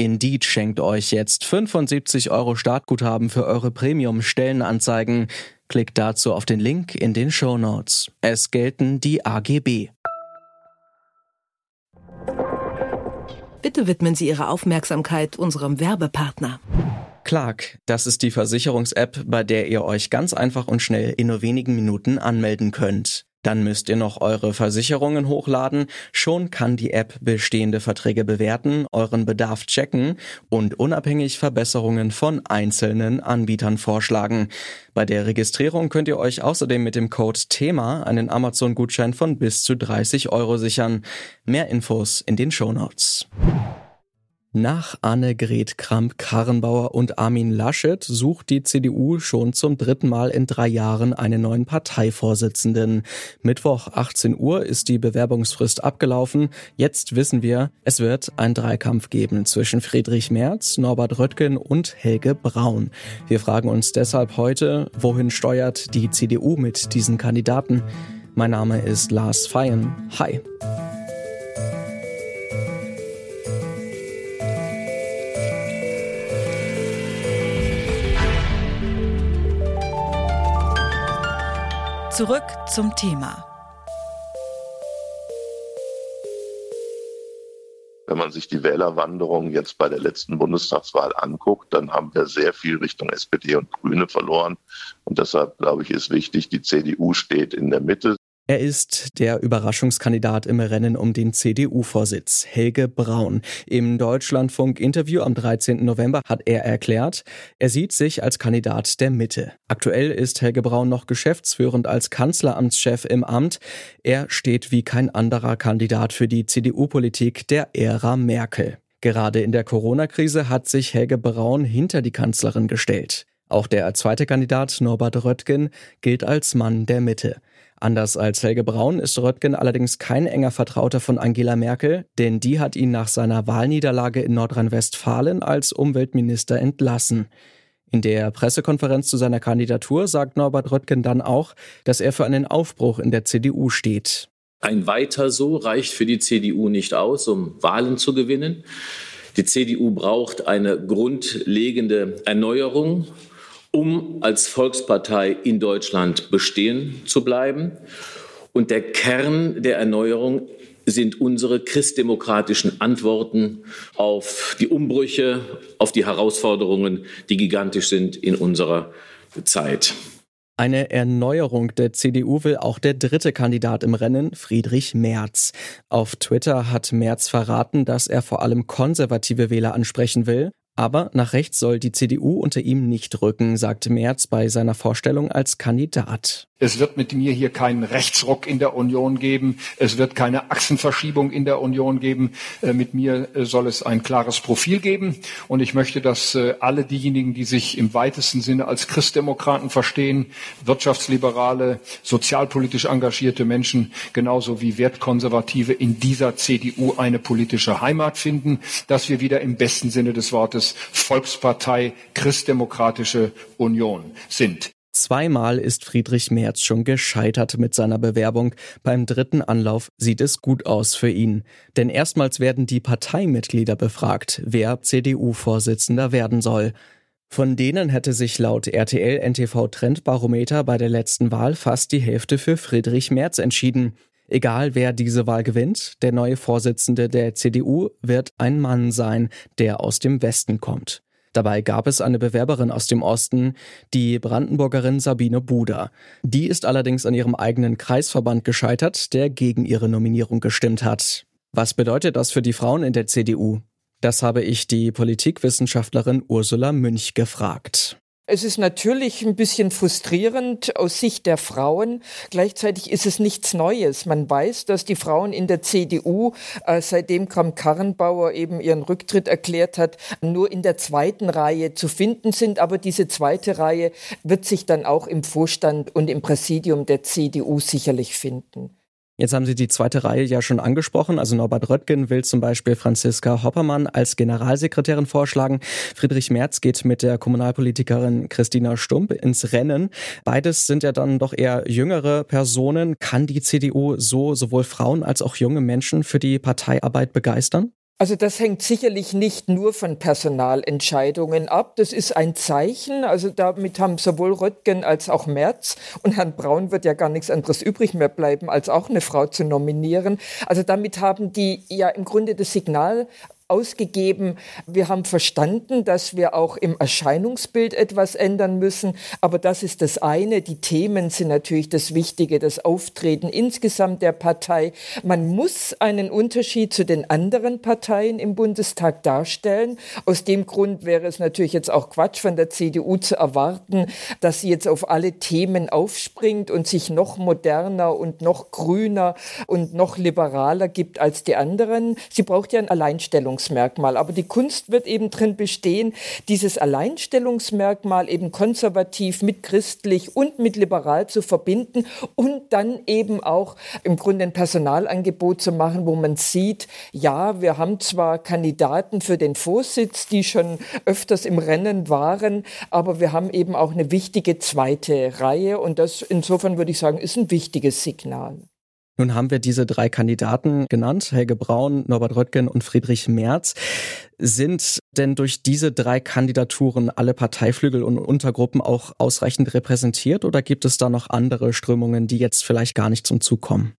Indeed schenkt euch jetzt 75 Euro Startguthaben für eure Premium-Stellenanzeigen. Klickt dazu auf den Link in den Show Notes. Es gelten die AGB. Bitte widmen Sie Ihre Aufmerksamkeit unserem Werbepartner. Clark, das ist die Versicherungs-App, bei der ihr euch ganz einfach und schnell in nur wenigen Minuten anmelden könnt. Dann müsst ihr noch eure Versicherungen hochladen. Schon kann die App bestehende Verträge bewerten, euren Bedarf checken und unabhängig Verbesserungen von einzelnen Anbietern vorschlagen. Bei der Registrierung könnt ihr euch außerdem mit dem Code THEMA einen Amazon-Gutschein von bis zu 30 Euro sichern. Mehr Infos in den Show Notes. Nach Annegret Kramp-Karrenbauer und Armin Laschet sucht die CDU schon zum dritten Mal in drei Jahren einen neuen Parteivorsitzenden. Mittwoch 18 Uhr ist die Bewerbungsfrist abgelaufen. Jetzt wissen wir, es wird ein Dreikampf geben zwischen Friedrich Merz, Norbert Röttgen und Helge Braun. Wir fragen uns deshalb heute, wohin steuert die CDU mit diesen Kandidaten? Mein Name ist Lars Feyen. Hi. Zurück zum Thema. Wenn man sich die Wählerwanderung jetzt bei der letzten Bundestagswahl anguckt, dann haben wir sehr viel Richtung SPD und Grüne verloren. Und deshalb, glaube ich, ist wichtig, die CDU steht in der Mitte. Er ist der Überraschungskandidat im Rennen um den CDU-Vorsitz, Helge Braun. Im Deutschlandfunk-Interview am 13. November hat er erklärt, er sieht sich als Kandidat der Mitte. Aktuell ist Helge Braun noch geschäftsführend als Kanzleramtschef im Amt. Er steht wie kein anderer Kandidat für die CDU-Politik der Ära Merkel. Gerade in der Corona-Krise hat sich Helge Braun hinter die Kanzlerin gestellt. Auch der zweite Kandidat Norbert Röttgen gilt als Mann der Mitte. Anders als Helge Braun ist Röttgen allerdings kein enger Vertrauter von Angela Merkel, denn die hat ihn nach seiner Wahlniederlage in Nordrhein-Westfalen als Umweltminister entlassen. In der Pressekonferenz zu seiner Kandidatur sagt Norbert Röttgen dann auch, dass er für einen Aufbruch in der CDU steht. Ein weiter so reicht für die CDU nicht aus, um Wahlen zu gewinnen. Die CDU braucht eine grundlegende Erneuerung um als Volkspartei in Deutschland bestehen zu bleiben. Und der Kern der Erneuerung sind unsere christdemokratischen Antworten auf die Umbrüche, auf die Herausforderungen, die gigantisch sind in unserer Zeit. Eine Erneuerung der CDU will auch der dritte Kandidat im Rennen, Friedrich Merz. Auf Twitter hat Merz verraten, dass er vor allem konservative Wähler ansprechen will. Aber nach rechts soll die CDU unter ihm nicht rücken, sagte Merz bei seiner Vorstellung als Kandidat. Es wird mit mir hier keinen Rechtsruck in der Union geben. Es wird keine Achsenverschiebung in der Union geben. Äh, mit mir äh, soll es ein klares Profil geben. Und ich möchte, dass äh, alle diejenigen, die sich im weitesten Sinne als Christdemokraten verstehen, wirtschaftsliberale, sozialpolitisch engagierte Menschen, genauso wie Wertkonservative in dieser CDU eine politische Heimat finden, dass wir wieder im besten Sinne des Wortes Volkspartei, Christdemokratische Union sind. Zweimal ist Friedrich Merz schon gescheitert mit seiner Bewerbung. Beim dritten Anlauf sieht es gut aus für ihn. Denn erstmals werden die Parteimitglieder befragt, wer CDU-Vorsitzender werden soll. Von denen hätte sich laut RTL NTV Trendbarometer bei der letzten Wahl fast die Hälfte für Friedrich Merz entschieden. Egal wer diese Wahl gewinnt, der neue Vorsitzende der CDU wird ein Mann sein, der aus dem Westen kommt. Dabei gab es eine Bewerberin aus dem Osten, die Brandenburgerin Sabine Buder. Die ist allerdings an ihrem eigenen Kreisverband gescheitert, der gegen ihre Nominierung gestimmt hat. Was bedeutet das für die Frauen in der CDU? Das habe ich die Politikwissenschaftlerin Ursula Münch gefragt. Es ist natürlich ein bisschen frustrierend aus Sicht der Frauen. Gleichzeitig ist es nichts Neues. Man weiß, dass die Frauen in der CDU, äh, seitdem Kram-Karrenbauer eben ihren Rücktritt erklärt hat, nur in der zweiten Reihe zu finden sind. Aber diese zweite Reihe wird sich dann auch im Vorstand und im Präsidium der CDU sicherlich finden. Jetzt haben Sie die zweite Reihe ja schon angesprochen. Also Norbert Röttgen will zum Beispiel Franziska Hoppermann als Generalsekretärin vorschlagen. Friedrich Merz geht mit der Kommunalpolitikerin Christina Stump ins Rennen. Beides sind ja dann doch eher jüngere Personen. Kann die CDU so sowohl Frauen als auch junge Menschen für die Parteiarbeit begeistern? Also das hängt sicherlich nicht nur von Personalentscheidungen ab. Das ist ein Zeichen. Also damit haben sowohl Röttgen als auch Merz und Herrn Braun wird ja gar nichts anderes übrig mehr bleiben, als auch eine Frau zu nominieren. Also damit haben die ja im Grunde das Signal ausgegeben. Wir haben verstanden, dass wir auch im Erscheinungsbild etwas ändern müssen. Aber das ist das eine. Die Themen sind natürlich das Wichtige, das Auftreten insgesamt der Partei. Man muss einen Unterschied zu den anderen Parteien im Bundestag darstellen. Aus dem Grund wäre es natürlich jetzt auch Quatsch von der CDU zu erwarten, dass sie jetzt auf alle Themen aufspringt und sich noch moderner und noch grüner und noch liberaler gibt als die anderen. Sie braucht ja ein Alleinstellungsmerkmal. Alleinstellungsmerkmal. Aber die Kunst wird eben drin bestehen, dieses Alleinstellungsmerkmal eben konservativ mit christlich und mit liberal zu verbinden und dann eben auch im Grunde ein Personalangebot zu machen, wo man sieht, ja, wir haben zwar Kandidaten für den Vorsitz, die schon öfters im Rennen waren, aber wir haben eben auch eine wichtige zweite Reihe und das insofern würde ich sagen, ist ein wichtiges Signal. Nun haben wir diese drei Kandidaten genannt, Helge Braun, Norbert Röttgen und Friedrich Merz. Sind denn durch diese drei Kandidaturen alle Parteiflügel und Untergruppen auch ausreichend repräsentiert oder gibt es da noch andere Strömungen, die jetzt vielleicht gar nicht zum Zug kommen?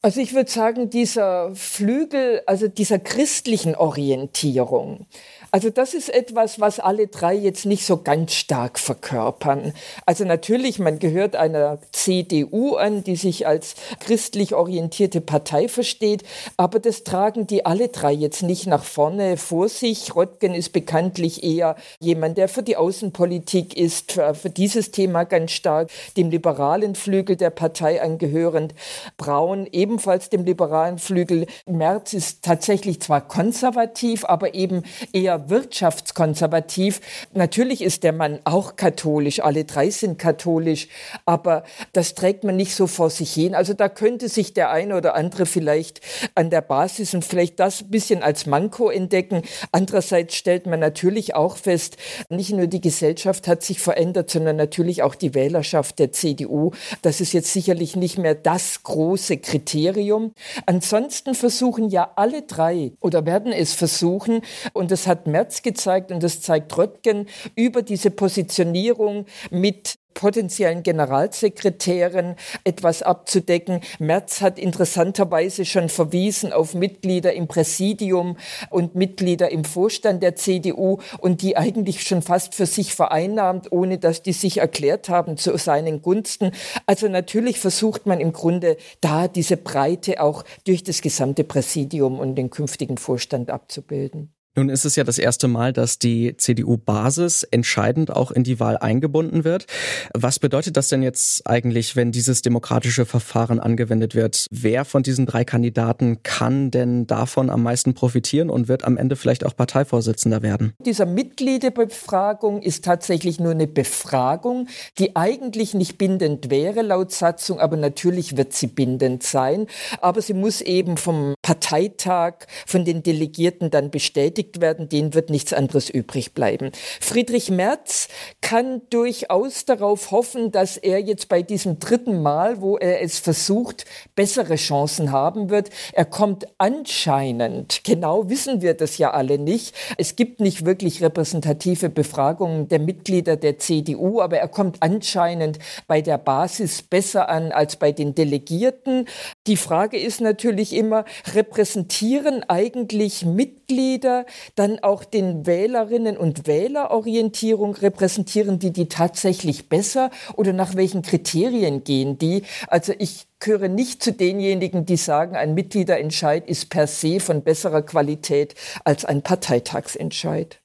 Also ich würde sagen, dieser Flügel, also dieser christlichen Orientierung, also das ist etwas, was alle drei jetzt nicht so ganz stark verkörpern. Also natürlich, man gehört einer CDU an, die sich als christlich orientierte Partei versteht, aber das tragen die alle drei jetzt nicht nach vorne vor sich. Röttgen ist bekanntlich eher jemand, der für die Außenpolitik ist, für, für dieses Thema ganz stark, dem liberalen Flügel der Partei angehörend. Braun ebenfalls dem liberalen Flügel. Merz ist tatsächlich zwar konservativ, aber eben eher wirtschaftskonservativ. Natürlich ist der Mann auch katholisch, alle drei sind katholisch, aber das trägt man nicht so vor sich hin. Also da könnte sich der eine oder andere vielleicht an der Basis und vielleicht das ein bisschen als Manko entdecken. Andererseits stellt man natürlich auch fest, nicht nur die Gesellschaft hat sich verändert, sondern natürlich auch die Wählerschaft der CDU. Das ist jetzt sicherlich nicht mehr das große Kriterium. Ansonsten versuchen ja alle drei oder werden es versuchen, und das hat März gezeigt und das zeigt Röttgen über diese Positionierung mit potenziellen Generalsekretären etwas abzudecken. Merz hat interessanterweise schon verwiesen auf Mitglieder im Präsidium und Mitglieder im Vorstand der CDU und die eigentlich schon fast für sich vereinnahmt, ohne dass die sich erklärt haben zu seinen Gunsten. Also natürlich versucht man im Grunde da diese Breite auch durch das gesamte Präsidium und den künftigen Vorstand abzubilden. Nun ist es ja das erste Mal, dass die CDU-Basis entscheidend auch in die Wahl eingebunden wird. Was bedeutet das denn jetzt eigentlich, wenn dieses demokratische Verfahren angewendet wird? Wer von diesen drei Kandidaten kann denn davon am meisten profitieren und wird am Ende vielleicht auch Parteivorsitzender werden? Dieser Mitgliederbefragung ist tatsächlich nur eine Befragung, die eigentlich nicht bindend wäre laut Satzung, aber natürlich wird sie bindend sein. Aber sie muss eben vom Parteitag, von den Delegierten dann bestätigt beschäftigt werden, denen wird nichts anderes übrig bleiben. Friedrich Merz kann durchaus darauf hoffen, dass er jetzt bei diesem dritten Mal, wo er es versucht, bessere Chancen haben wird. Er kommt anscheinend, genau wissen wir das ja alle nicht, es gibt nicht wirklich repräsentative Befragungen der Mitglieder der CDU, aber er kommt anscheinend bei der Basis besser an als bei den Delegierten. Die Frage ist natürlich immer, repräsentieren eigentlich Mitglieder dann auch den Wählerinnen und Wählerorientierung repräsentieren die die tatsächlich besser oder nach welchen Kriterien gehen die? Also ich gehöre nicht zu denjenigen, die sagen, ein Mitgliederentscheid ist per se von besserer Qualität als ein Parteitagsentscheid.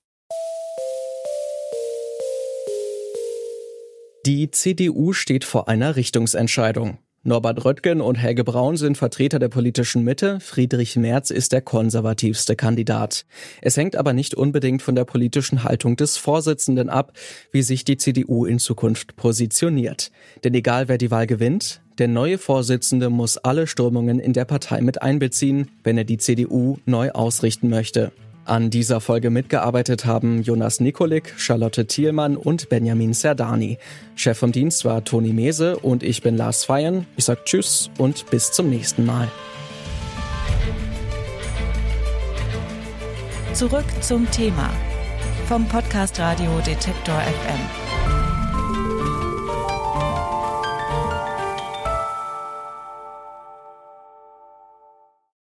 Die CDU steht vor einer Richtungsentscheidung. Norbert Röttgen und Helge Braun sind Vertreter der politischen Mitte, Friedrich Merz ist der konservativste Kandidat. Es hängt aber nicht unbedingt von der politischen Haltung des Vorsitzenden ab, wie sich die CDU in Zukunft positioniert. Denn egal wer die Wahl gewinnt, der neue Vorsitzende muss alle Strömungen in der Partei mit einbeziehen, wenn er die CDU neu ausrichten möchte. An dieser Folge mitgearbeitet haben Jonas Nikolik, Charlotte Thielmann und Benjamin Serdani. Chef vom Dienst war Toni Mese und ich bin Lars Feiern. Ich sag Tschüss und bis zum nächsten Mal. Zurück zum Thema vom Podcast Radio Detektor FM.